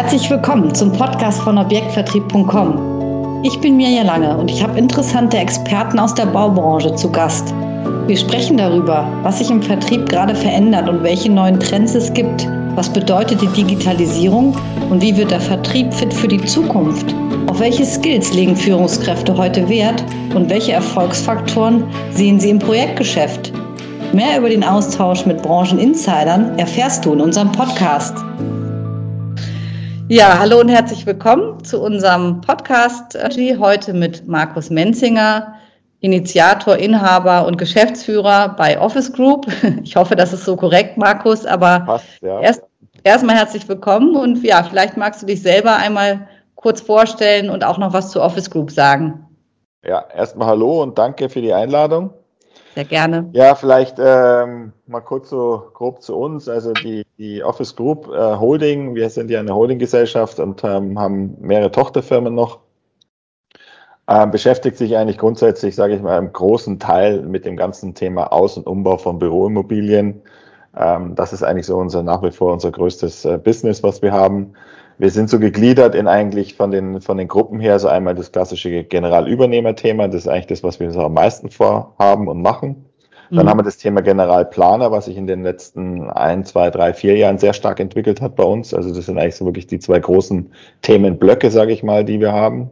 Herzlich willkommen zum Podcast von Objektvertrieb.com. Ich bin Mirja Lange und ich habe interessante Experten aus der Baubranche zu Gast. Wir sprechen darüber, was sich im Vertrieb gerade verändert und welche neuen Trends es gibt. Was bedeutet die Digitalisierung und wie wird der Vertrieb fit für die Zukunft? Auf welche Skills legen Führungskräfte heute Wert und welche Erfolgsfaktoren sehen sie im Projektgeschäft? Mehr über den Austausch mit Brancheninsidern erfährst du in unserem Podcast. Ja, hallo und herzlich willkommen zu unserem Podcast heute mit Markus Menzinger, Initiator, Inhaber und Geschäftsführer bei Office Group. Ich hoffe, das ist so korrekt, Markus, aber Passt, ja. erst erstmal herzlich willkommen und ja, vielleicht magst du dich selber einmal kurz vorstellen und auch noch was zu Office Group sagen. Ja, erstmal hallo und danke für die Einladung. Sehr gerne. Ja, vielleicht ähm, mal kurz so grob zu uns. Also die, die Office Group äh, Holding, wir sind ja eine Holdinggesellschaft und ähm, haben mehrere Tochterfirmen noch. Ähm, beschäftigt sich eigentlich grundsätzlich, sage ich mal, im großen Teil mit dem ganzen Thema Aus- und Umbau von Büroimmobilien. Ähm, das ist eigentlich so unser nach wie vor unser größtes äh, Business, was wir haben. Wir sind so gegliedert in eigentlich von den, von den Gruppen her, so einmal das klassische Generalübernehmerthema, das ist eigentlich das, was wir so am meisten vorhaben und machen. Dann mhm. haben wir das Thema Generalplaner, was sich in den letzten ein, zwei, drei, vier Jahren sehr stark entwickelt hat bei uns. Also das sind eigentlich so wirklich die zwei großen Themenblöcke, sage ich mal, die wir haben.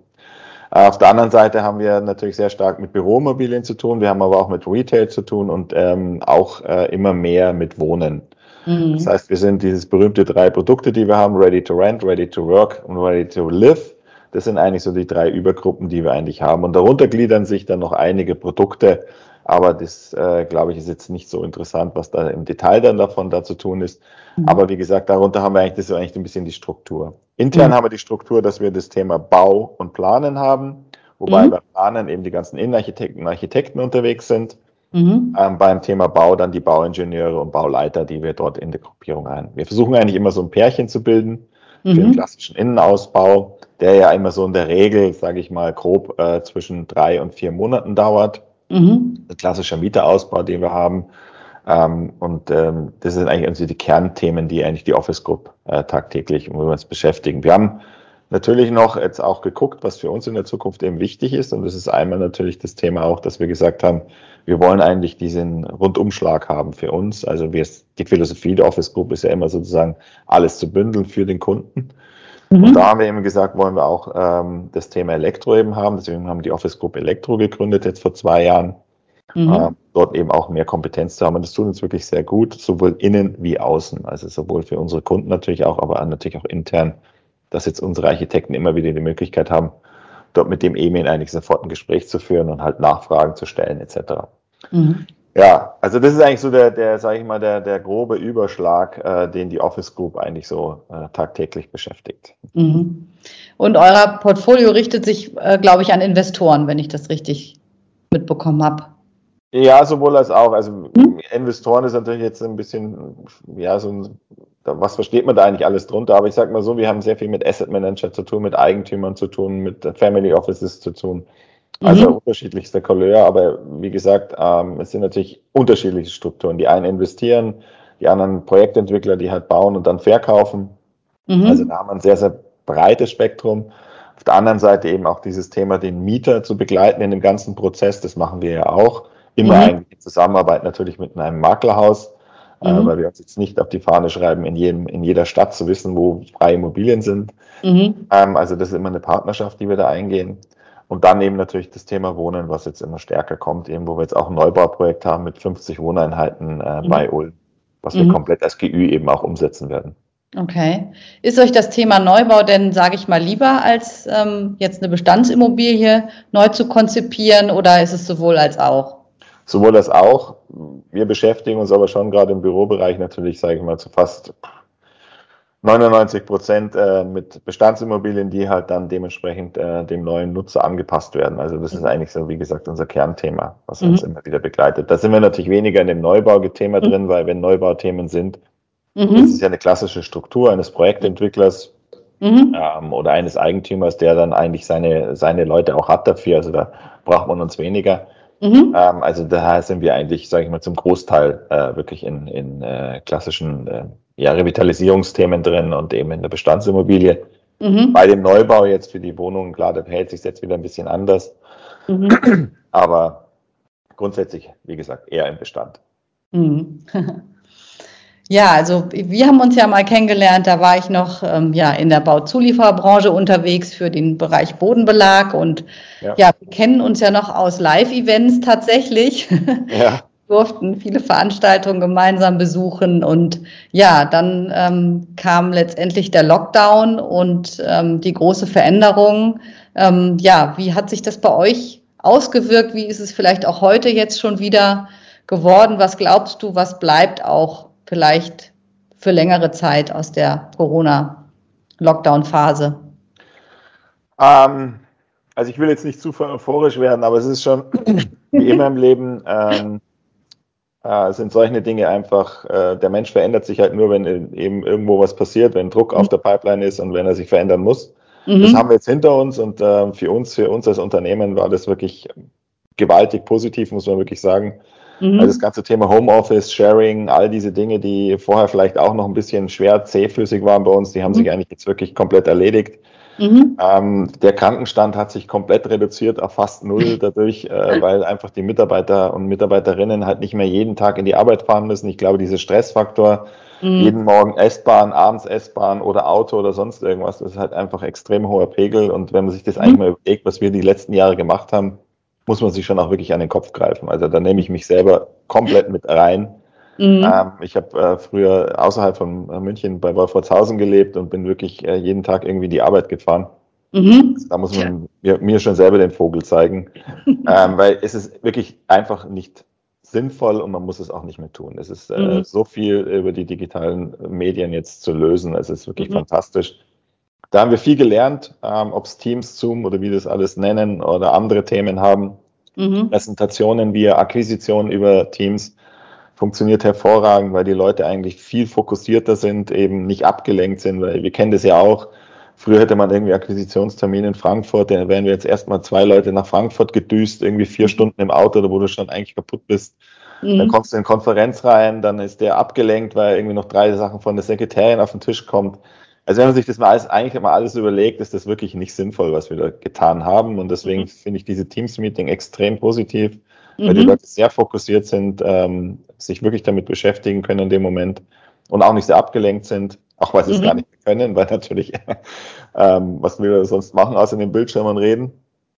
Auf der anderen Seite haben wir natürlich sehr stark mit Büromobilien zu tun. Wir haben aber auch mit Retail zu tun und ähm, auch äh, immer mehr mit Wohnen. Mhm. Das heißt, wir sind dieses berühmte drei Produkte, die wir haben, Ready to Rent, Ready to Work und Ready to Live. Das sind eigentlich so die drei Übergruppen, die wir eigentlich haben. Und darunter gliedern sich dann noch einige Produkte. Aber das, äh, glaube ich, ist jetzt nicht so interessant, was da im Detail dann davon da zu tun ist. Mhm. Aber wie gesagt, darunter haben wir eigentlich, das ist eigentlich ein bisschen die Struktur. Intern mhm. haben wir die Struktur, dass wir das Thema Bau und Planen haben. Wobei mhm. bei Planen eben die ganzen Innenarchitekten und Architekten unterwegs sind. Mhm. Ähm, beim Thema Bau dann die Bauingenieure und Bauleiter, die wir dort in der Gruppierung haben. Wir versuchen eigentlich immer so ein Pärchen zu bilden mhm. für den klassischen Innenausbau, der ja immer so in der Regel, sage ich mal, grob äh, zwischen drei und vier Monaten dauert. Mhm. Ein klassischer Mieterausbau, den wir haben. Ähm, und ähm, das sind eigentlich also die Kernthemen, die eigentlich die Office Group äh, tagtäglich, um uns beschäftigen. Wir haben natürlich noch jetzt auch geguckt, was für uns in der Zukunft eben wichtig ist. Und das ist einmal natürlich das Thema auch, dass wir gesagt haben, wir wollen eigentlich diesen Rundumschlag haben für uns. Also wir, die Philosophie der Office Group ist ja immer sozusagen alles zu bündeln für den Kunden. Mhm. Und da haben wir eben gesagt, wollen wir auch ähm, das Thema Elektro eben haben. Deswegen haben wir die Office Group Elektro gegründet, jetzt vor zwei Jahren. Mhm. Äh, dort eben auch mehr Kompetenz zu haben. Und das tut uns wirklich sehr gut, sowohl innen wie außen. Also sowohl für unsere Kunden natürlich auch, aber natürlich auch intern dass jetzt unsere Architekten immer wieder die Möglichkeit haben, dort mit dem EMIN eigentlich sofort ein Gespräch zu führen und halt Nachfragen zu stellen etc. Mhm. Ja, also das ist eigentlich so der, der sage ich mal, der, der grobe Überschlag, äh, den die Office Group eigentlich so äh, tagtäglich beschäftigt. Mhm. Und euer Portfolio richtet sich, äh, glaube ich, an Investoren, wenn ich das richtig mitbekommen habe. Ja, sowohl als auch. Also mhm. Investoren ist natürlich jetzt ein bisschen, ja, so ein was versteht man da eigentlich alles drunter? Aber ich sage mal so, wir haben sehr viel mit Asset Manager zu tun, mit Eigentümern zu tun, mit Family Offices zu tun. Also mhm. unterschiedlichste Couleur, aber wie gesagt, ähm, es sind natürlich unterschiedliche Strukturen. Die einen investieren, die anderen Projektentwickler, die halt bauen und dann verkaufen. Mhm. Also da haben wir ein sehr, sehr breites Spektrum. Auf der anderen Seite eben auch dieses Thema, den Mieter zu begleiten in dem ganzen Prozess, das machen wir ja auch. Immer mhm. eigentlich in Zusammenarbeit natürlich mit einem Maklerhaus äh, mhm. äh, weil wir uns jetzt nicht auf die Fahne schreiben, in, jedem, in jeder Stadt zu wissen, wo freie Immobilien sind. Mhm. Ähm, also das ist immer eine Partnerschaft, die wir da eingehen. Und dann eben natürlich das Thema Wohnen, was jetzt immer stärker kommt, eben wo wir jetzt auch ein Neubauprojekt haben mit 50 Wohneinheiten äh, mhm. bei Ulm, was wir mhm. komplett als GÜ eben auch umsetzen werden. Okay. Ist euch das Thema Neubau denn, sage ich mal, lieber als ähm, jetzt eine Bestandsimmobilie neu zu konzipieren oder ist es sowohl als auch? sowohl das auch. Wir beschäftigen uns aber schon gerade im Bürobereich natürlich, sage ich mal, zu fast 99 Prozent äh, mit Bestandsimmobilien, die halt dann dementsprechend äh, dem neuen Nutzer angepasst werden. Also das ist eigentlich so, wie gesagt, unser Kernthema, was mhm. uns immer wieder begleitet. Da sind wir natürlich weniger in dem Neubauthema mhm. drin, weil wenn Neubauthemen sind, mhm. ist es ja eine klassische Struktur eines Projektentwicklers mhm. ähm, oder eines Eigentümers, der dann eigentlich seine, seine Leute auch hat dafür. Also da braucht man uns weniger. Mhm. Ähm, also daher sind wir eigentlich, sage ich mal, zum Großteil äh, wirklich in, in äh, klassischen äh, ja, Revitalisierungsthemen drin und eben in der Bestandsimmobilie. Mhm. Bei dem Neubau jetzt für die Wohnungen, klar, da verhält sich jetzt wieder ein bisschen anders. Mhm. Aber grundsätzlich, wie gesagt, eher im Bestand. Mhm. Ja, also wir haben uns ja mal kennengelernt, da war ich noch ähm, ja, in der Bauzuliefererbranche unterwegs für den Bereich Bodenbelag und ja, ja wir kennen uns ja noch aus Live-Events tatsächlich. Ja. durften viele Veranstaltungen gemeinsam besuchen und ja, dann ähm, kam letztendlich der Lockdown und ähm, die große Veränderung. Ähm, ja, wie hat sich das bei euch ausgewirkt? Wie ist es vielleicht auch heute jetzt schon wieder geworden? Was glaubst du, was bleibt auch vielleicht für längere Zeit aus der Corona-Lockdown-Phase? Ähm, also ich will jetzt nicht zu euphorisch werden, aber es ist schon wie immer im Leben, ähm, äh, sind solche Dinge einfach, äh, der Mensch verändert sich halt nur, wenn eben irgendwo was passiert, wenn Druck mhm. auf der Pipeline ist und wenn er sich verändern muss. Mhm. Das haben wir jetzt hinter uns und äh, für uns, für uns als Unternehmen war das wirklich gewaltig positiv, muss man wirklich sagen. Mhm. Also das ganze Thema Homeoffice, Sharing, all diese Dinge, die vorher vielleicht auch noch ein bisschen schwer zähflüssig waren bei uns, die haben mhm. sich eigentlich jetzt wirklich komplett erledigt. Mhm. Ähm, der Krankenstand hat sich komplett reduziert auf fast null dadurch, äh, weil einfach die Mitarbeiter und Mitarbeiterinnen halt nicht mehr jeden Tag in die Arbeit fahren müssen. Ich glaube, dieser Stressfaktor, mhm. jeden Morgen S-Bahn, abends S-Bahn oder Auto oder sonst irgendwas, das ist halt einfach extrem hoher Pegel. Und wenn man sich das mhm. eigentlich mal überlegt, was wir die letzten Jahre gemacht haben, muss man sich schon auch wirklich an den Kopf greifen. Also da nehme ich mich selber komplett mit rein. Mhm. Ähm, ich habe äh, früher außerhalb von äh, München bei Wolfratshausen gelebt und bin wirklich äh, jeden Tag irgendwie die Arbeit gefahren. Mhm. Da muss man mir, mir, schon selber den Vogel zeigen, ähm, weil es ist wirklich einfach nicht sinnvoll und man muss es auch nicht mehr tun. Es ist äh, mhm. so viel über die digitalen Medien jetzt zu lösen. Es ist wirklich mhm. fantastisch. Da haben wir viel gelernt, ähm, ob es Teams, Zoom oder wie das alles nennen oder andere Themen haben. Mhm. Präsentationen via Akquisition über Teams funktioniert hervorragend, weil die Leute eigentlich viel fokussierter sind, eben nicht abgelenkt sind, weil wir kennen das ja auch. Früher hätte man irgendwie Akquisitionstermin in Frankfurt, da wären wir jetzt erstmal zwei Leute nach Frankfurt gedüst, irgendwie vier mhm. Stunden im Auto, wo du schon eigentlich kaputt bist. Mhm. Dann kommst du in Konferenz rein, dann ist der abgelenkt, weil irgendwie noch drei Sachen von der Sekretärin auf den Tisch kommt. Also wenn man sich das mal alles, eigentlich mal alles überlegt, ist das wirklich nicht sinnvoll, was wir da getan haben. Und deswegen mhm. finde ich diese Teams-Meeting extrem positiv, weil mhm. die Leute sehr fokussiert sind, ähm, sich wirklich damit beschäftigen können in dem Moment und auch nicht sehr abgelenkt sind, auch weil sie es gar mhm. nicht können, weil natürlich, ähm, was wir sonst machen, außer den Bildschirmen reden.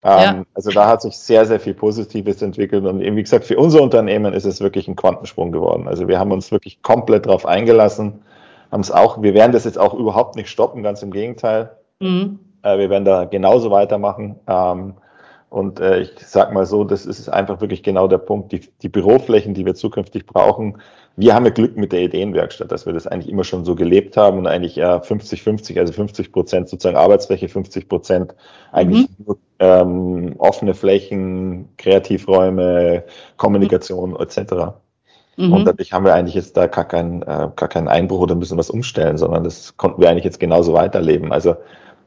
Ähm, ja. Also da hat sich sehr, sehr viel Positives entwickelt und eben, wie gesagt, für unser Unternehmen ist es wirklich ein Quantensprung geworden. Also wir haben uns wirklich komplett darauf eingelassen haben es auch, wir werden das jetzt auch überhaupt nicht stoppen, ganz im Gegenteil. Mhm. Äh, wir werden da genauso weitermachen. Ähm, und äh, ich sag mal so, das ist einfach wirklich genau der Punkt. Die, die Büroflächen, die wir zukünftig brauchen, wir haben ja Glück mit der Ideenwerkstatt, dass wir das eigentlich immer schon so gelebt haben und eigentlich ja 50-50, also 50 Prozent sozusagen Arbeitsfläche, 50 Prozent eigentlich mhm. nur ähm, offene Flächen, Kreativräume, Kommunikation mhm. etc. Mhm. Und dadurch haben wir eigentlich jetzt da gar keinen, äh, gar keinen Einbruch oder müssen was umstellen, sondern das konnten wir eigentlich jetzt genauso weiterleben. Also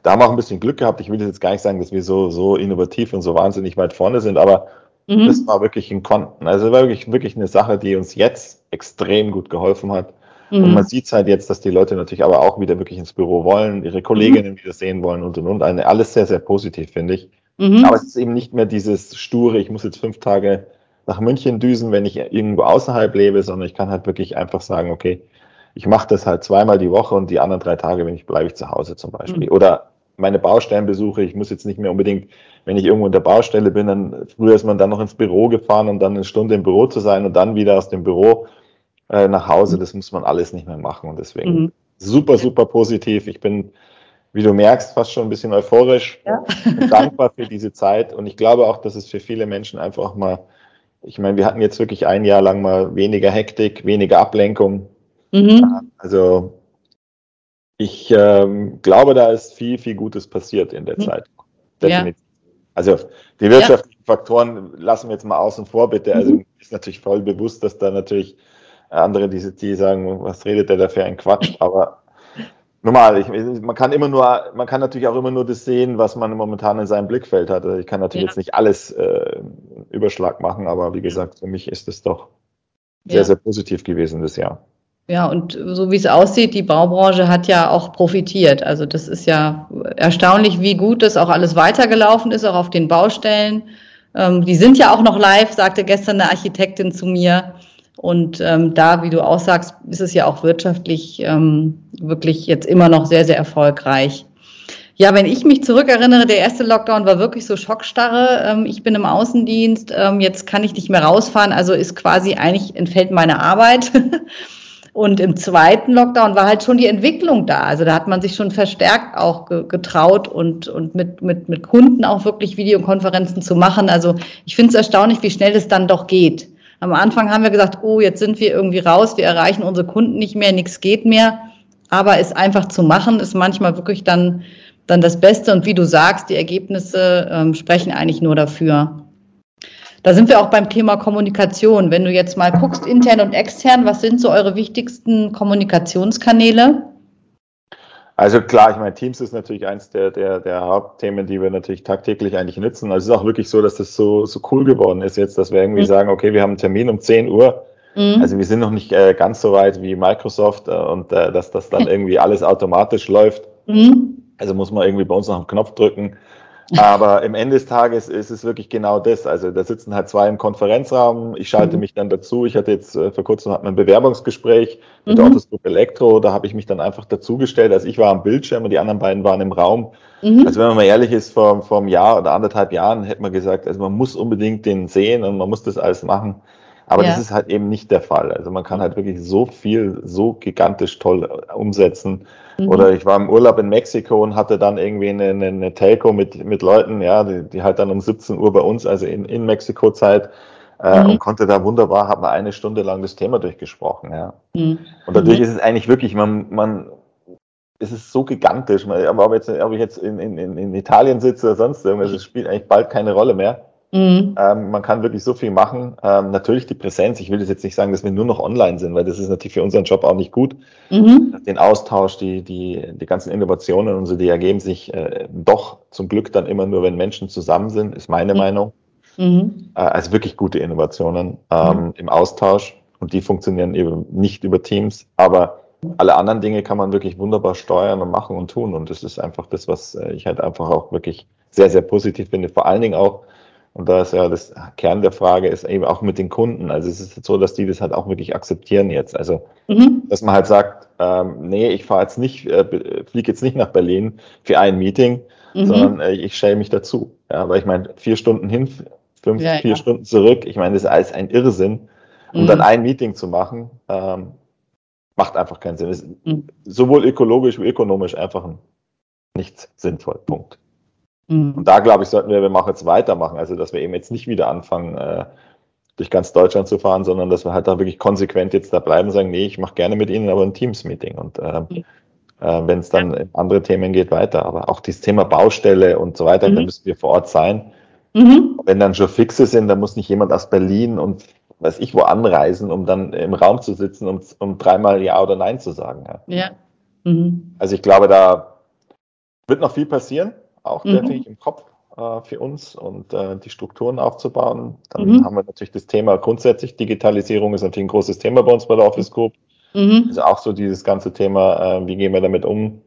da haben wir auch ein bisschen Glück gehabt. Ich will jetzt gar nicht sagen, dass wir so, so innovativ und so wahnsinnig weit vorne sind, aber mhm. das war wirklich ein Konten. Also war wirklich, wirklich eine Sache, die uns jetzt extrem gut geholfen hat. Mhm. Und man sieht halt jetzt, dass die Leute natürlich aber auch wieder wirklich ins Büro wollen, ihre Kolleginnen mhm. wieder sehen wollen und und und. Alles sehr, sehr positiv, finde ich. Mhm. Aber es ist eben nicht mehr dieses sture, ich muss jetzt fünf Tage nach München düsen, wenn ich irgendwo außerhalb lebe, sondern ich kann halt wirklich einfach sagen, okay, ich mache das halt zweimal die Woche und die anderen drei Tage, wenn ich bleibe ich zu Hause zum Beispiel. Mhm. Oder meine Baustellenbesuche, ich muss jetzt nicht mehr unbedingt, wenn ich irgendwo in der Baustelle bin, dann früher ist man dann noch ins Büro gefahren und dann eine Stunde im Büro zu sein und dann wieder aus dem Büro äh, nach Hause, das muss man alles nicht mehr machen. Und deswegen mhm. super, super positiv. Ich bin, wie du merkst, fast schon ein bisschen euphorisch, ja. dankbar für diese Zeit. Und ich glaube auch, dass es für viele Menschen einfach mal ich meine, wir hatten jetzt wirklich ein Jahr lang mal weniger Hektik, weniger Ablenkung. Mhm. Also ich ähm, glaube, da ist viel, viel Gutes passiert in der mhm. Zeit. Definitiv. Ja. Also die wirtschaftlichen ja. Faktoren lassen wir jetzt mal außen vor, bitte. Also mhm. ist natürlich voll bewusst, dass da natürlich andere, die, die sagen, was redet der da für ein Quatsch, aber normal. Ich, man kann immer nur, man kann natürlich auch immer nur das sehen, was man momentan in seinem Blickfeld hat. Also ich kann natürlich ja. jetzt nicht alles äh, Überschlag machen, aber wie gesagt, für mich ist es doch sehr, ja. sehr positiv gewesen das Jahr. Ja, und so wie es aussieht, die Baubranche hat ja auch profitiert. Also das ist ja erstaunlich, wie gut das auch alles weitergelaufen ist, auch auf den Baustellen. Ähm, die sind ja auch noch live, sagte gestern eine Architektin zu mir. Und ähm, da, wie du auch sagst, ist es ja auch wirtschaftlich ähm, wirklich jetzt immer noch sehr, sehr erfolgreich. Ja, wenn ich mich zurückerinnere, der erste Lockdown war wirklich so Schockstarre. Ähm, ich bin im Außendienst, ähm, jetzt kann ich nicht mehr rausfahren, also ist quasi eigentlich entfällt meine Arbeit. Und im zweiten Lockdown war halt schon die Entwicklung da. Also da hat man sich schon verstärkt auch getraut und, und mit, mit, mit Kunden auch wirklich Videokonferenzen zu machen. Also ich finde es erstaunlich, wie schnell es dann doch geht. Am Anfang haben wir gesagt, oh, jetzt sind wir irgendwie raus, wir erreichen unsere Kunden nicht mehr, nichts geht mehr. Aber es einfach zu machen, ist manchmal wirklich dann, dann das Beste. Und wie du sagst, die Ergebnisse ähm, sprechen eigentlich nur dafür. Da sind wir auch beim Thema Kommunikation. Wenn du jetzt mal guckst, intern und extern, was sind so eure wichtigsten Kommunikationskanäle? Also klar, ich meine, Teams ist natürlich eins der, der, der Hauptthemen, die wir natürlich tagtäglich eigentlich nutzen. Also es ist auch wirklich so, dass das so, so cool geworden ist jetzt, dass wir irgendwie mhm. sagen, okay, wir haben einen Termin um 10 Uhr. Mhm. Also wir sind noch nicht äh, ganz so weit wie Microsoft äh, und äh, dass das dann irgendwie alles automatisch läuft. Mhm. Also muss man irgendwie bei uns noch einen Knopf drücken. Aber im Ende des Tages ist es wirklich genau das. Also da sitzen halt zwei im Konferenzraum. Ich schalte mhm. mich dann dazu. Ich hatte jetzt äh, vor kurzem ein Bewerbungsgespräch mit mhm. der Autoscope Elektro. Da habe ich mich dann einfach dazugestellt. Also ich war am Bildschirm und die anderen beiden waren im Raum. Mhm. Also wenn man mal ehrlich ist, vor, vor einem Jahr oder anderthalb Jahren hätte man gesagt, also man muss unbedingt den sehen und man muss das alles machen. Aber ja. das ist halt eben nicht der Fall. Also man kann halt wirklich so viel, so gigantisch toll umsetzen. Mhm. Oder ich war im Urlaub in Mexiko und hatte dann irgendwie eine, eine, eine Telco mit, mit Leuten, ja, die, die, halt dann um 17 Uhr bei uns, also in, in Mexiko-Zeit, äh, mhm. und konnte da wunderbar, hat man eine Stunde lang das Thema durchgesprochen, ja. Mhm. Und dadurch mhm. ist es eigentlich wirklich, man, man, es ist so gigantisch, aber ob, jetzt, ob ich jetzt in, in, in Italien sitze oder sonst irgendwas, es spielt eigentlich bald keine Rolle mehr. Mhm. Ähm, man kann wirklich so viel machen. Ähm, natürlich die Präsenz. Ich will das jetzt nicht sagen, dass wir nur noch online sind, weil das ist natürlich für unseren Job auch nicht gut. Mhm. Den Austausch, die, die, die ganzen Innovationen und so, die ergeben sich äh, doch zum Glück dann immer nur, wenn Menschen zusammen sind, ist meine mhm. Meinung. Mhm. Äh, also wirklich gute Innovationen ähm, mhm. im Austausch. Und die funktionieren eben nicht über Teams, aber alle anderen Dinge kann man wirklich wunderbar steuern und machen und tun. Und das ist einfach das, was äh, ich halt einfach auch wirklich sehr, sehr positiv finde. Vor allen Dingen auch, und da ist ja das Kern der Frage, ist eben auch mit den Kunden. Also es ist so, dass die das halt auch wirklich akzeptieren jetzt. Also, mhm. dass man halt sagt, ähm, nee, ich fahre jetzt nicht, äh, fliege jetzt nicht nach Berlin für ein Meeting, mhm. sondern äh, ich stelle mich dazu. Ja, weil ich meine, vier Stunden hin, fünf, ja, vier ja. Stunden zurück, ich meine, das ist alles ein Irrsinn. Um mhm. dann ein Meeting zu machen, ähm, macht einfach keinen Sinn. Ist mhm. sowohl ökologisch wie ökonomisch einfach nicht sinnvoll. Punkt. Mhm. Und da, glaube ich, sollten wir, wir auch jetzt weitermachen. Also, dass wir eben jetzt nicht wieder anfangen, äh, durch ganz Deutschland zu fahren, sondern dass wir halt da wirklich konsequent jetzt da bleiben und sagen, nee, ich mache gerne mit Ihnen aber ein Teams-Meeting. Und äh, mhm. äh, wenn es dann in andere Themen geht, weiter. Aber auch dieses Thema Baustelle und so weiter, mhm. da müssen wir vor Ort sein. Mhm. Wenn dann schon Fixe sind, dann muss nicht jemand aus Berlin und weiß ich wo anreisen, um dann im Raum zu sitzen, um, um dreimal Ja oder Nein zu sagen. Ja. ja. Mhm. Also ich glaube, da wird noch viel passieren auch mhm. definitiv im Kopf äh, für uns und äh, die Strukturen aufzubauen. Dann mhm. haben wir natürlich das Thema grundsätzlich Digitalisierung ist natürlich ein großes Thema bei uns bei der Office Group. Mhm. Also auch so dieses ganze Thema, äh, wie gehen wir damit um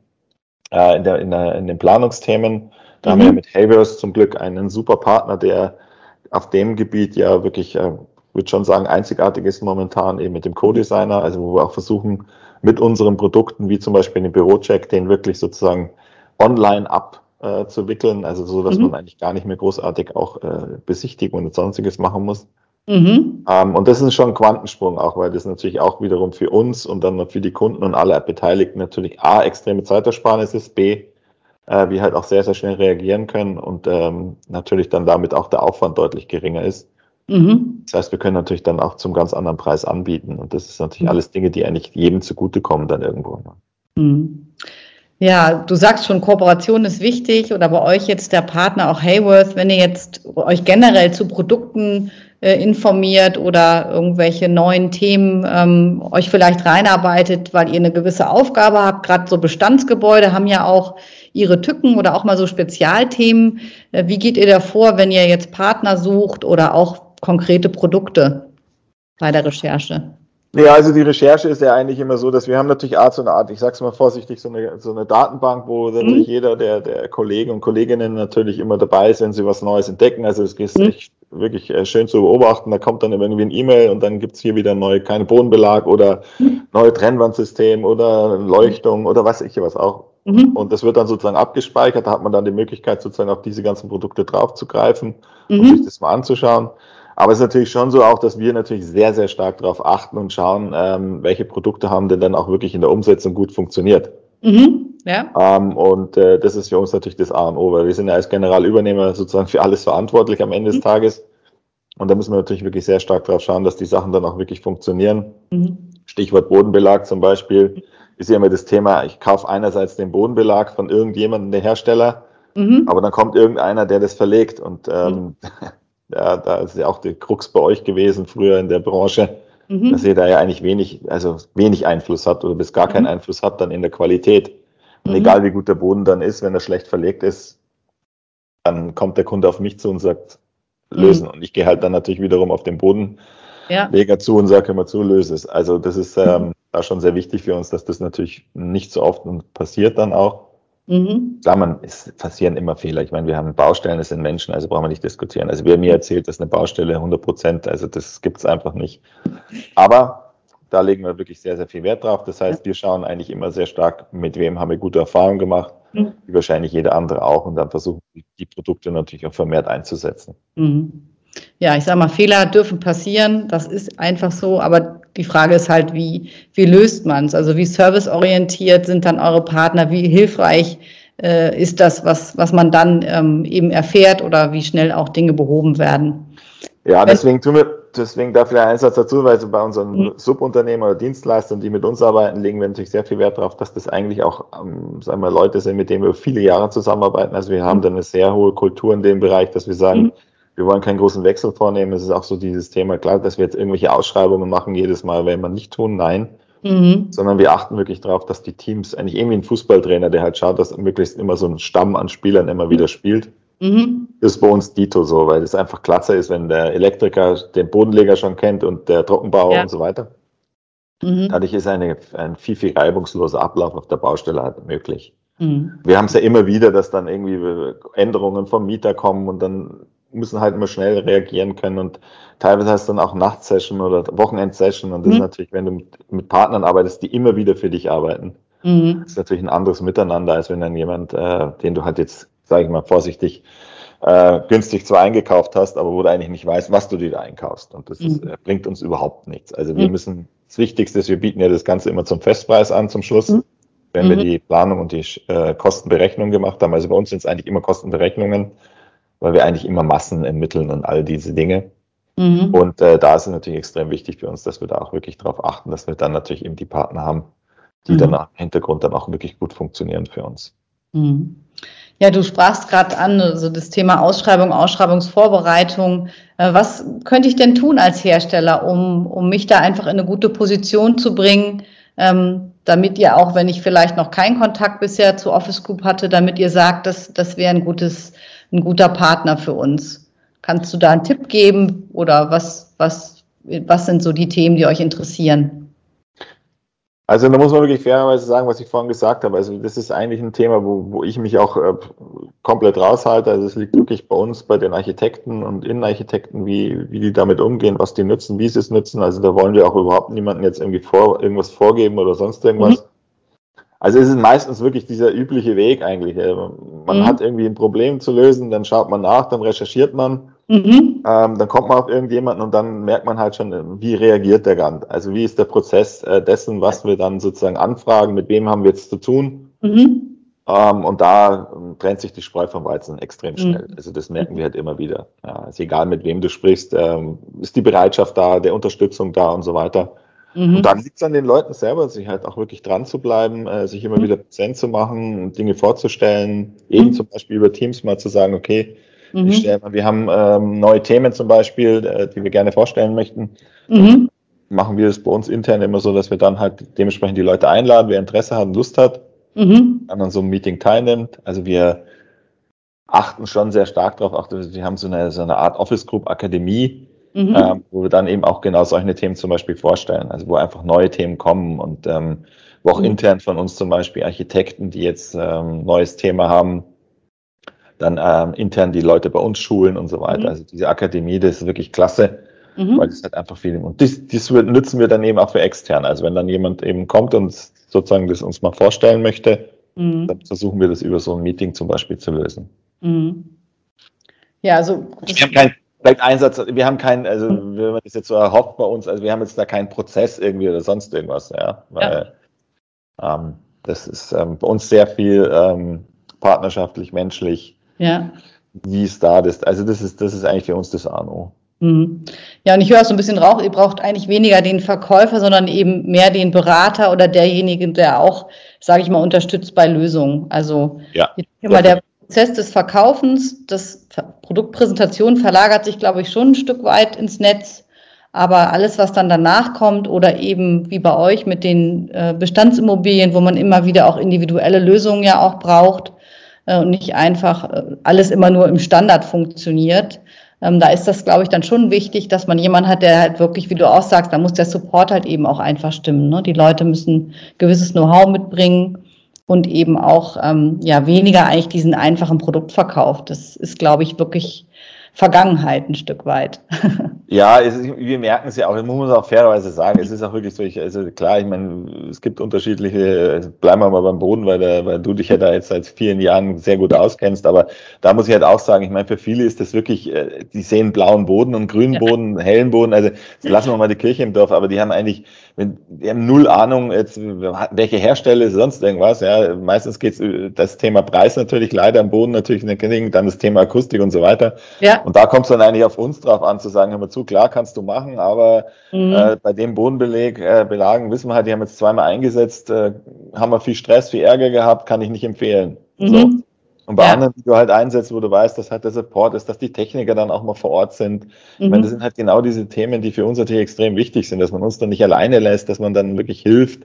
äh, in, der, in, der, in den Planungsthemen. Da haben wir mhm. mit Havers zum Glück einen super Partner, der auf dem Gebiet ja wirklich, äh, würde schon sagen, einzigartig ist momentan eben mit dem Co-Designer, also wo wir auch versuchen, mit unseren Produkten, wie zum Beispiel den Bürocheck, den wirklich sozusagen online ab äh, zu wickeln, also so, dass mhm. man eigentlich gar nicht mehr großartig auch äh, Besichtigungen und sonstiges machen muss. Mhm. Ähm, und das ist schon ein Quantensprung auch, weil das natürlich auch wiederum für uns und dann für die Kunden und alle Beteiligten natürlich A, extreme Zeitersparnis ist, B, äh, wir halt auch sehr, sehr schnell reagieren können und ähm, natürlich dann damit auch der Aufwand deutlich geringer ist. Mhm. Das heißt, wir können natürlich dann auch zum ganz anderen Preis anbieten. Und das ist natürlich mhm. alles Dinge, die eigentlich jedem zugutekommen dann irgendwo. Mhm. Ja, du sagst schon, Kooperation ist wichtig oder bei euch jetzt der Partner auch Hayworth, wenn ihr jetzt euch generell zu Produkten äh, informiert oder irgendwelche neuen Themen ähm, euch vielleicht reinarbeitet, weil ihr eine gewisse Aufgabe habt. Gerade so Bestandsgebäude haben ja auch ihre Tücken oder auch mal so Spezialthemen. Äh, wie geht ihr da vor, wenn ihr jetzt Partner sucht oder auch konkrete Produkte bei der Recherche? Ja, also die Recherche ist ja eigentlich immer so, dass wir haben natürlich Art eine Art, ich sag's mal vorsichtig, so eine, so eine Datenbank, wo mhm. natürlich jeder der, der Kollegen und Kolleginnen natürlich immer dabei ist, wenn sie was Neues entdecken. Also es ist mhm. echt wirklich äh, schön zu beobachten. Da kommt dann irgendwie ein E-Mail und dann gibt's hier wieder neu, keine Bodenbelag oder mhm. neue Trennwandsystem oder Leuchtung oder was ich was auch. Mhm. Und das wird dann sozusagen abgespeichert. Da hat man dann die Möglichkeit, sozusagen auf diese ganzen Produkte draufzugreifen mhm. und sich das mal anzuschauen. Aber es ist natürlich schon so auch, dass wir natürlich sehr, sehr stark darauf achten und schauen, ähm, welche Produkte haben denn dann auch wirklich in der Umsetzung gut funktioniert. Mhm, ja. Ähm, und äh, das ist für uns natürlich das A und O, weil wir sind ja als Generalübernehmer sozusagen für alles verantwortlich am Ende mhm. des Tages. Und da müssen wir natürlich wirklich sehr stark darauf schauen, dass die Sachen dann auch wirklich funktionieren. Mhm. Stichwort Bodenbelag zum Beispiel ist ja immer das Thema, ich kaufe einerseits den Bodenbelag von irgendjemandem, der Hersteller, mhm. aber dann kommt irgendeiner, der das verlegt. Und ähm, mhm. Ja, da ist ja auch die Krux bei euch gewesen früher in der Branche, mhm. dass ihr da ja eigentlich wenig, also wenig Einfluss habt oder bis gar mhm. keinen Einfluss habt dann in der Qualität. Und mhm. egal wie gut der Boden dann ist, wenn er schlecht verlegt ist, dann kommt der Kunde auf mich zu und sagt, lösen. Mhm. Und ich gehe halt dann natürlich wiederum auf den Bodenleger ja. zu und sage immer zu, löse es. Also das ist ähm, mhm. da schon sehr wichtig für uns, dass das natürlich nicht so oft passiert dann auch. Mhm. Klar, man, es passieren immer Fehler. Ich meine, wir haben Baustellen, es sind Menschen, also brauchen wir nicht diskutieren. Also wer mir erzählt, dass eine Baustelle 100 Prozent, also das gibt es einfach nicht. Aber da legen wir wirklich sehr, sehr viel Wert drauf. Das heißt, wir schauen eigentlich immer sehr stark, mit wem haben wir gute Erfahrungen gemacht, mhm. wie wahrscheinlich jeder andere auch, und dann versuchen die Produkte natürlich auch vermehrt einzusetzen. Mhm. Ja, ich sage mal, Fehler dürfen passieren, das ist einfach so, aber die Frage ist halt, wie, wie löst man es? Also wie serviceorientiert sind dann eure Partner? Wie hilfreich äh, ist das, was, was man dann ähm, eben erfährt oder wie schnell auch Dinge behoben werden? Ja, deswegen tun wir, deswegen da vielleicht ein Satz dazu, weil so bei unseren mhm. Subunternehmen oder Dienstleistern, die mit uns arbeiten, legen wir natürlich sehr viel Wert darauf, dass das eigentlich auch, ähm, sagen wir, Leute sind, mit denen wir viele Jahre zusammenarbeiten. Also wir haben mhm. dann eine sehr hohe Kultur in dem Bereich, dass wir sagen, mhm wir wollen keinen großen Wechsel vornehmen. Es ist auch so dieses Thema, klar, dass wir jetzt irgendwelche Ausschreibungen machen jedes Mal, wenn wir nicht tun, nein. Mhm. Sondern wir achten wirklich darauf, dass die Teams, eigentlich irgendwie ein Fußballtrainer, der halt schaut, dass möglichst immer so ein Stamm an Spielern immer wieder spielt. Mhm. Das ist bei uns Dito so, weil es einfach klasse ist, wenn der Elektriker den Bodenleger schon kennt und der Trockenbauer ja. und so weiter. Mhm. Dadurch ist eine, ein viel, viel reibungsloser Ablauf auf der Baustelle halt möglich. Mhm. Wir haben es ja immer wieder, dass dann irgendwie Änderungen vom Mieter kommen und dann müssen halt immer schnell reagieren können und teilweise hast du dann auch Nachtsession oder Wochenendsession und das mhm. ist natürlich, wenn du mit, mit, Partnern arbeitest, die immer wieder für dich arbeiten, mhm. das ist natürlich ein anderes Miteinander, als wenn dann jemand, äh, den du halt jetzt, sage ich mal vorsichtig, äh, günstig zwar eingekauft hast, aber wo du eigentlich nicht weißt, was du dir da einkaufst. Und das ist, mhm. äh, bringt uns überhaupt nichts. Also wir mhm. müssen, das Wichtigste ist, wir bieten ja das Ganze immer zum Festpreis an zum Schluss. Mhm. Wenn wir die Planung und die äh, Kostenberechnung gemacht haben, also bei uns sind es eigentlich immer Kostenberechnungen, weil wir eigentlich immer Massen ermitteln und all diese Dinge. Mhm. Und äh, da ist es natürlich extrem wichtig für uns, dass wir da auch wirklich darauf achten, dass wir dann natürlich eben die Partner haben, die mhm. dann im Hintergrund dann auch wirklich gut funktionieren für uns. Mhm. Ja, du sprachst gerade an, also das Thema Ausschreibung, Ausschreibungsvorbereitung. Äh, was könnte ich denn tun als Hersteller, um, um mich da einfach in eine gute Position zu bringen, ähm, damit ihr auch, wenn ich vielleicht noch keinen Kontakt bisher zu Office Group hatte, damit ihr sagt, dass das wäre ein gutes ein guter Partner für uns. Kannst du da einen Tipp geben oder was, was, was sind so die Themen, die euch interessieren? Also da muss man wirklich fairerweise sagen, was ich vorhin gesagt habe. Also das ist eigentlich ein Thema, wo, wo ich mich auch äh, komplett raushalte. Also es liegt wirklich bei uns, bei den Architekten und Innenarchitekten, wie, wie die damit umgehen, was die nutzen, wie sie es nutzen. Also da wollen wir auch überhaupt niemanden jetzt irgendwie vor, irgendwas vorgeben oder sonst irgendwas. Mhm. Also es ist meistens wirklich dieser übliche Weg eigentlich. Man mhm. hat irgendwie ein Problem zu lösen, dann schaut man nach, dann recherchiert man, mhm. ähm, dann kommt man auf irgendjemanden und dann merkt man halt schon, wie reagiert der Ganze. Also wie ist der Prozess äh, dessen, was wir dann sozusagen anfragen, mit wem haben wir jetzt zu tun. Mhm. Ähm, und da ähm, trennt sich die Spreu vom Weizen extrem mhm. schnell. Also das merken wir halt immer wieder. Ja, also egal mit wem du sprichst, ähm, ist die Bereitschaft da, der Unterstützung da und so weiter. Mhm. Und dann liegt es an den Leuten selber, sich halt auch wirklich dran zu bleiben, äh, sich immer mhm. wieder präsent zu machen, Dinge vorzustellen, eben mhm. zum Beispiel über Teams mal zu sagen, okay, mhm. ich stell mal, wir haben ähm, neue Themen zum Beispiel, äh, die wir gerne vorstellen möchten. Mhm. Machen wir das bei uns intern immer so, dass wir dann halt dementsprechend die Leute einladen, wer Interesse hat und Lust hat, mhm. an so einem Meeting teilnimmt. Also wir achten schon sehr stark darauf, auch wir haben so eine, so eine Art Office Group Akademie, mhm. ähm, wo wir dann eben auch genau solche Themen zum Beispiel vorstellen, also wo einfach neue Themen kommen und ähm, wo auch mhm. intern von uns zum Beispiel Architekten, die jetzt ähm, neues Thema haben, dann ähm, intern die Leute bei uns schulen und so weiter. Mhm. Also diese Akademie, das ist wirklich klasse, mhm. weil es halt einfach viel und das, das nützen wir dann eben auch für extern. Also wenn dann jemand eben kommt und sozusagen das uns mal vorstellen möchte, mhm. dann versuchen wir das über so ein Meeting zum Beispiel zu lösen. Mhm. Ja, also wir haben keinen vielleicht Einsatz, wir haben keinen, also wenn man das jetzt so erhofft bei uns, also wir haben jetzt da keinen Prozess irgendwie oder sonst irgendwas, ja, weil ja. Ähm, das ist ähm, bei uns sehr viel ähm, partnerschaftlich, menschlich, ja. wie es da ist. Also das ist, das ist eigentlich für uns das ANO. Mhm. Ja, und ich höre so ein bisschen raus, ihr braucht eigentlich weniger den Verkäufer, sondern eben mehr den Berater oder derjenige, der auch, sage ich mal, unterstützt bei Lösungen. Also ja, mal, der Prozess des Verkaufens, das Produktpräsentation verlagert sich, glaube ich, schon ein Stück weit ins Netz. Aber alles, was dann danach kommt oder eben wie bei euch mit den äh, Bestandsimmobilien, wo man immer wieder auch individuelle Lösungen ja auch braucht äh, und nicht einfach äh, alles immer nur im Standard funktioniert, ähm, da ist das, glaube ich, dann schon wichtig, dass man jemanden hat, der halt wirklich, wie du auch sagst, da muss der Support halt eben auch einfach stimmen. Ne? Die Leute müssen gewisses Know-how mitbringen und eben auch ähm, ja weniger eigentlich diesen einfachen Produktverkauf. Das ist, glaube ich, wirklich Vergangenheit ein Stück weit. Ja, es, wir merken es ja auch, man muss auch fairerweise sagen, es ist auch wirklich so, ich, also klar, ich meine, es gibt unterschiedliche, bleiben wir mal beim Boden, weil, der, weil du dich ja da jetzt seit vielen Jahren sehr gut auskennst, aber da muss ich halt auch sagen, ich meine, für viele ist das wirklich, äh, die sehen blauen Boden und grünen Boden, hellen Boden, also lassen wir mal die Kirche im Dorf, aber die haben eigentlich, die haben null Ahnung, jetzt, welche Hersteller, sonst irgendwas, ja, meistens geht es das Thema Preis natürlich leider am Boden natürlich, dann das Thema Akustik und so weiter. Ja. Und da kommt es dann eigentlich auf uns drauf an, zu sagen, hör mal zu, klar kannst du machen, aber mhm. äh, bei dem Bodenbeleg, äh, Belagen wissen wir halt, die haben jetzt zweimal eingesetzt, äh, haben wir viel Stress, viel Ärger gehabt, kann ich nicht empfehlen. Mhm. So. Und bei ja. anderen, die du halt einsetzt, wo du weißt, dass halt der Support ist, dass die Techniker dann auch mal vor Ort sind. Mhm. Ich meine, das sind halt genau diese Themen, die für uns natürlich extrem wichtig sind, dass man uns dann nicht alleine lässt, dass man dann wirklich hilft.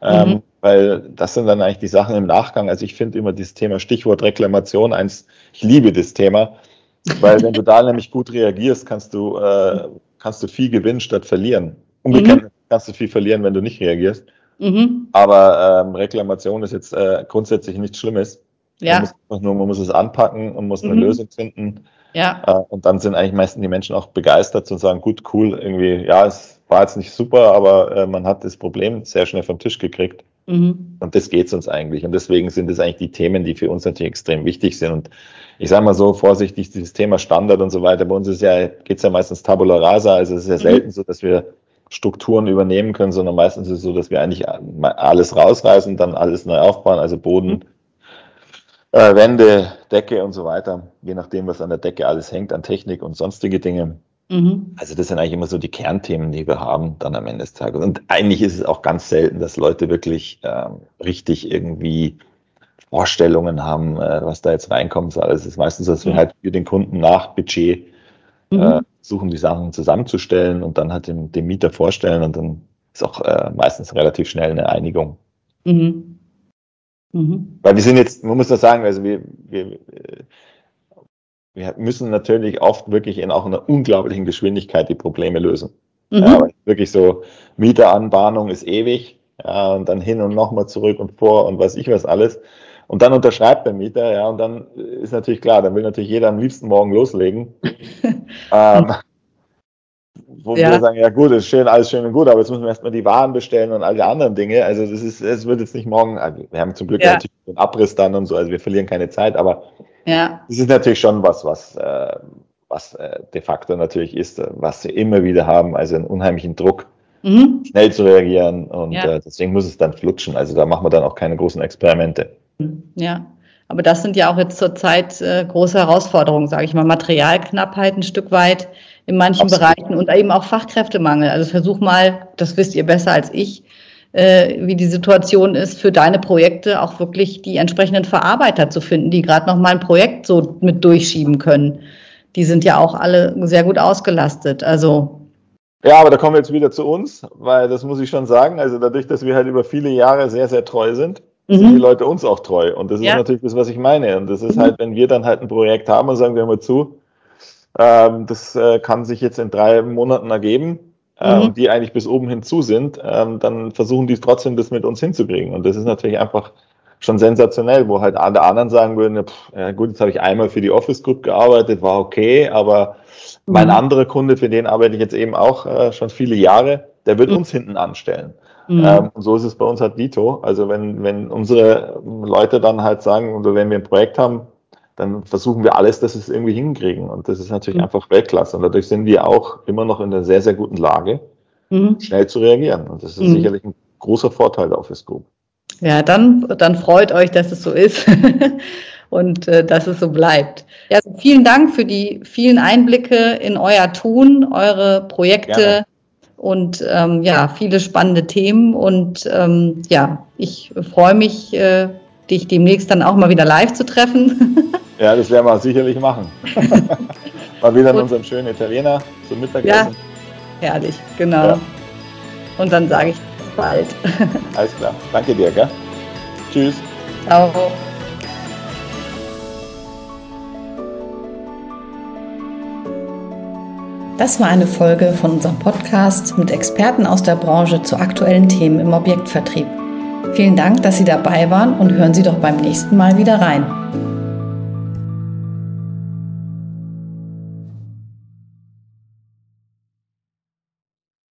Ähm, mhm. weil das sind dann eigentlich die Sachen im Nachgang. Also ich finde immer dieses Thema Stichwort Reklamation eins, ich liebe das Thema, weil wenn du da nämlich gut reagierst, kannst du, äh, kannst du viel gewinnen statt verlieren. Umgekehrt mhm. kannst du viel verlieren, wenn du nicht reagierst. Mhm. Aber ähm, Reklamation ist jetzt äh, grundsätzlich nichts Schlimmes. Ja. Man muss, nur, man muss es anpacken und muss eine mhm. Lösung finden. Ja. Äh, und dann sind eigentlich meistens die Menschen auch begeistert und sagen, gut, cool, irgendwie, ja, es war jetzt nicht super, aber äh, man hat das Problem sehr schnell vom Tisch gekriegt. Mhm. Und das geht es uns eigentlich. Und deswegen sind es eigentlich die Themen, die für uns natürlich extrem wichtig sind. Und ich sage mal so vorsichtig, dieses Thema Standard und so weiter, bei uns ist ja, geht es ja meistens Tabula rasa, also es ist ja mhm. selten so, dass wir Strukturen übernehmen können, sondern meistens ist es so, dass wir eigentlich alles rausreißen, dann alles neu aufbauen, also Boden, mhm. äh, Wände, Decke und so weiter, je nachdem, was an der Decke alles hängt, an Technik und sonstige Dinge. Mhm. Also das sind eigentlich immer so die Kernthemen, die wir haben dann am Ende des Tages. Und eigentlich ist es auch ganz selten, dass Leute wirklich ähm, richtig irgendwie Vorstellungen haben, äh, was da jetzt reinkommt. Also es ist meistens, dass wir mhm. halt für den Kunden nach Budget mhm. äh, suchen, die Sachen zusammenzustellen und dann halt dem, dem Mieter vorstellen und dann ist auch äh, meistens relativ schnell eine Einigung. Mhm. Mhm. Weil wir sind jetzt, man muss das sagen, also wir, wir, wir müssen natürlich oft wirklich in auch einer unglaublichen Geschwindigkeit die Probleme lösen. Mhm. Ja, wirklich so Mieteranbahnung ist ewig, ja, und dann hin und nochmal zurück und vor und weiß ich was alles. Und dann unterschreibt der Mieter, ja, und dann ist natürlich klar, dann will natürlich jeder am liebsten morgen loslegen. ähm, wo ja. wir sagen, ja gut, ist schön, alles schön und gut, aber jetzt müssen wir erstmal die Waren bestellen und all die anderen Dinge. Also das ist, es wird jetzt nicht morgen, also wir haben zum Glück ja. natürlich den Abriss dann und so, also wir verlieren keine Zeit, aber ja. es ist natürlich schon was, was, äh, was äh, de facto natürlich ist, was wir immer wieder haben, also einen unheimlichen Druck, mhm. schnell zu reagieren und ja. äh, deswegen muss es dann flutschen. Also da machen wir dann auch keine großen Experimente. Ja, aber das sind ja auch jetzt zurzeit äh, große Herausforderungen, sage ich mal. Materialknappheit ein Stück weit in manchen Absolut. Bereichen und eben auch Fachkräftemangel. Also versuch mal, das wisst ihr besser als ich, äh, wie die Situation ist, für deine Projekte auch wirklich die entsprechenden Verarbeiter zu finden, die gerade noch mal ein Projekt so mit durchschieben können. Die sind ja auch alle sehr gut ausgelastet. Also ja, aber da kommen wir jetzt wieder zu uns, weil das muss ich schon sagen. Also dadurch, dass wir halt über viele Jahre sehr, sehr treu sind, mhm. sind die Leute uns auch treu. Und das ja. ist natürlich das, was ich meine. Und das ist mhm. halt, wenn wir dann halt ein Projekt haben und sagen, wir mal zu, Ähm, das äh, kann sich jetzt in drei Monaten ergeben äh, mhm. und die eigentlich bis oben hinzu sind, ähm, dann versuchen die trotzdem das mit uns hinzukriegen. Und das ist natürlich einfach schon sensationell, wo halt alle anderen sagen würden, pff, ja gut, jetzt habe ich einmal für die Office Group gearbeitet, war okay, aber mhm. mein anderer Kunde, für den arbeite ich jetzt eben auch äh, schon viele Jahre, der wird mhm. uns hinten anstellen. Mhm. Ähm, und so ist es bei uns halt Dito. Also wenn, wenn unsere Leute dann halt sagen, oder wenn wir ein Projekt haben, dann versuchen wir alles, dass wir es irgendwie hinkriegen. Und das ist natürlich mhm. einfach Weltklasse. Und dadurch sind wir auch immer noch in einer sehr, sehr guten Lage, mhm. schnell zu reagieren. Und das ist mhm. sicherlich ein großer Vorteil der Office Group. Ja, dann, dann freut euch, dass es so ist und äh, dass es so bleibt. Ja, also vielen Dank für die vielen Einblicke in euer Tun, eure Projekte Gerne. und ähm, ja, viele spannende Themen. Und ähm, ja, ich freue mich, äh, dich demnächst dann auch mal wieder live zu treffen. Ja, das werden wir sicherlich machen. mal wieder in unserem schönen Italiener zum Mittagessen. Ja, herrlich, genau. Ja. Und dann sage ich bis bald. Alles klar. Danke dir, gell? Tschüss. Ciao. Das war eine Folge von unserem Podcast mit Experten aus der Branche zu aktuellen Themen im Objektvertrieb. Vielen Dank, dass Sie dabei waren und hören Sie doch beim nächsten Mal wieder rein.